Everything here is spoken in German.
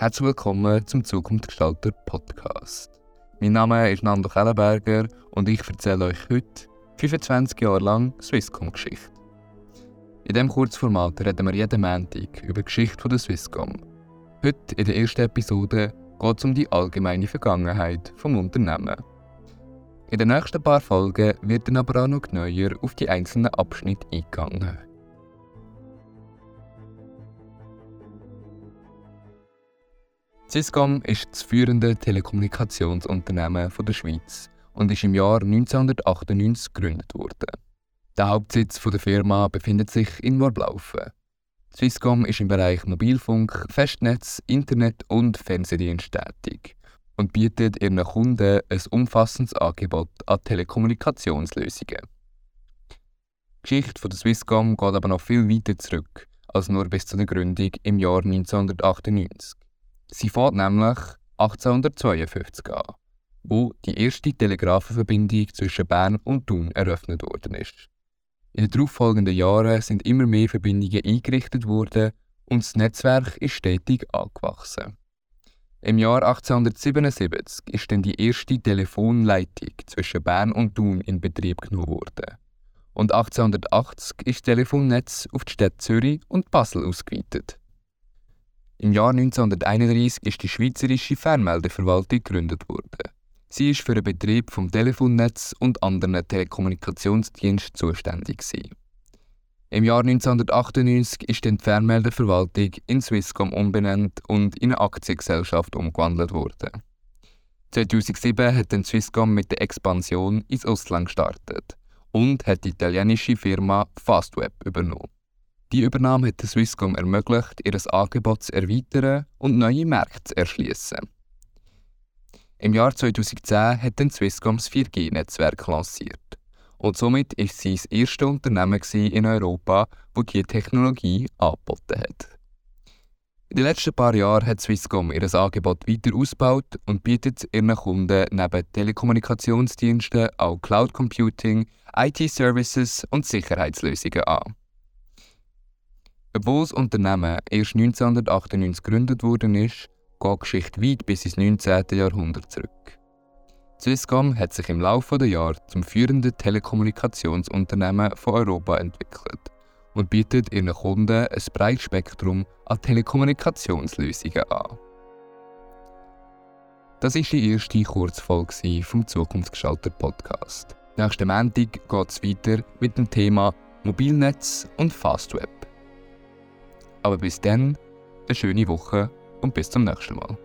Herzlich willkommen zum Zukunftsgestalter Podcast. Mein Name ist Nando Kellenberger und ich erzähle euch heute 25 Jahre lang Swisscom-Geschichte. In diesem Kurzformat reden wir jeden Montag über die Geschichte der Swisscom. Heute, in der ersten Episode, geht es um die allgemeine Vergangenheit des Unternehmens. In den nächsten paar Folgen wird dann aber auch noch neuer auf die einzelnen Abschnitte eingegangen. Swisscom ist das führende Telekommunikationsunternehmen der Schweiz und ist im Jahr 1998 gegründet worden. Der Hauptsitz der Firma befindet sich in Worblaufen. Swisscom ist im Bereich Mobilfunk, Festnetz, Internet und Fernsehdienst tätig und bietet ihren Kunden ein umfassendes Angebot an Telekommunikationslösungen. Die Geschichte der Swisscom geht aber noch viel weiter zurück als nur bis zur Gründung im Jahr 1998. Sie fährt nämlich 1852 an, wo die erste Telegrafenverbindung zwischen Bern und Thun eröffnet worden ist. In den darauffolgenden Jahren sind immer mehr Verbindungen eingerichtet worden und das Netzwerk ist stetig angewachsen. Im Jahr 1877 ist dann die erste Telefonleitung zwischen Bern und Thun in Betrieb genommen worden. Und 1880 ist das Telefonnetz auf die Städte Zürich und Basel ausgeweitet. Im Jahr 1931 ist die Schweizerische Fernmeldeverwaltung gegründet worden. Sie ist für den Betrieb vom Telefonnetz und anderen Telekommunikationsdiensten zuständig. Gewesen. Im Jahr 1998 ist die Fernmeldeverwaltung in Swisscom umbenannt und in eine Aktiengesellschaft umgewandelt worden. 2007 hat dann Swisscom mit der Expansion ins Ausland gestartet und hat die italienische Firma Fastweb übernommen. Die Übernahme hat Swisscom ermöglicht, ihr Angebot zu erweitern und neue Märkte zu erschließen. Im Jahr 2010 hat dann Swisscom das 4G-Netzwerk lanciert. Und somit ist sie das erste Unternehmen in Europa, das diese Technologie angeboten hat. In den letzten paar Jahren hat Swisscom ihr Angebot weiter ausgebaut und bietet ihren Kunden neben Telekommunikationsdiensten auch Cloud Computing, IT-Services und Sicherheitslösungen an. Obwohl das Unternehmen erst 1998 gegründet worden ist, geht die Geschichte weit bis ins 19. Jahrhundert zurück. Swisscom hat sich im Laufe der Jahre zum führenden Telekommunikationsunternehmen von Europa entwickelt und bietet ihren Kunden ein breites Spektrum an Telekommunikationslösungen an. Das ist die erste Kurzfolge vom Zukunftsgestalter Podcast. Nächsten Montag geht es weiter mit dem Thema Mobilnetz und Fastweb. Aber bis dann, eine schöne Woche und bis zum nächsten Mal.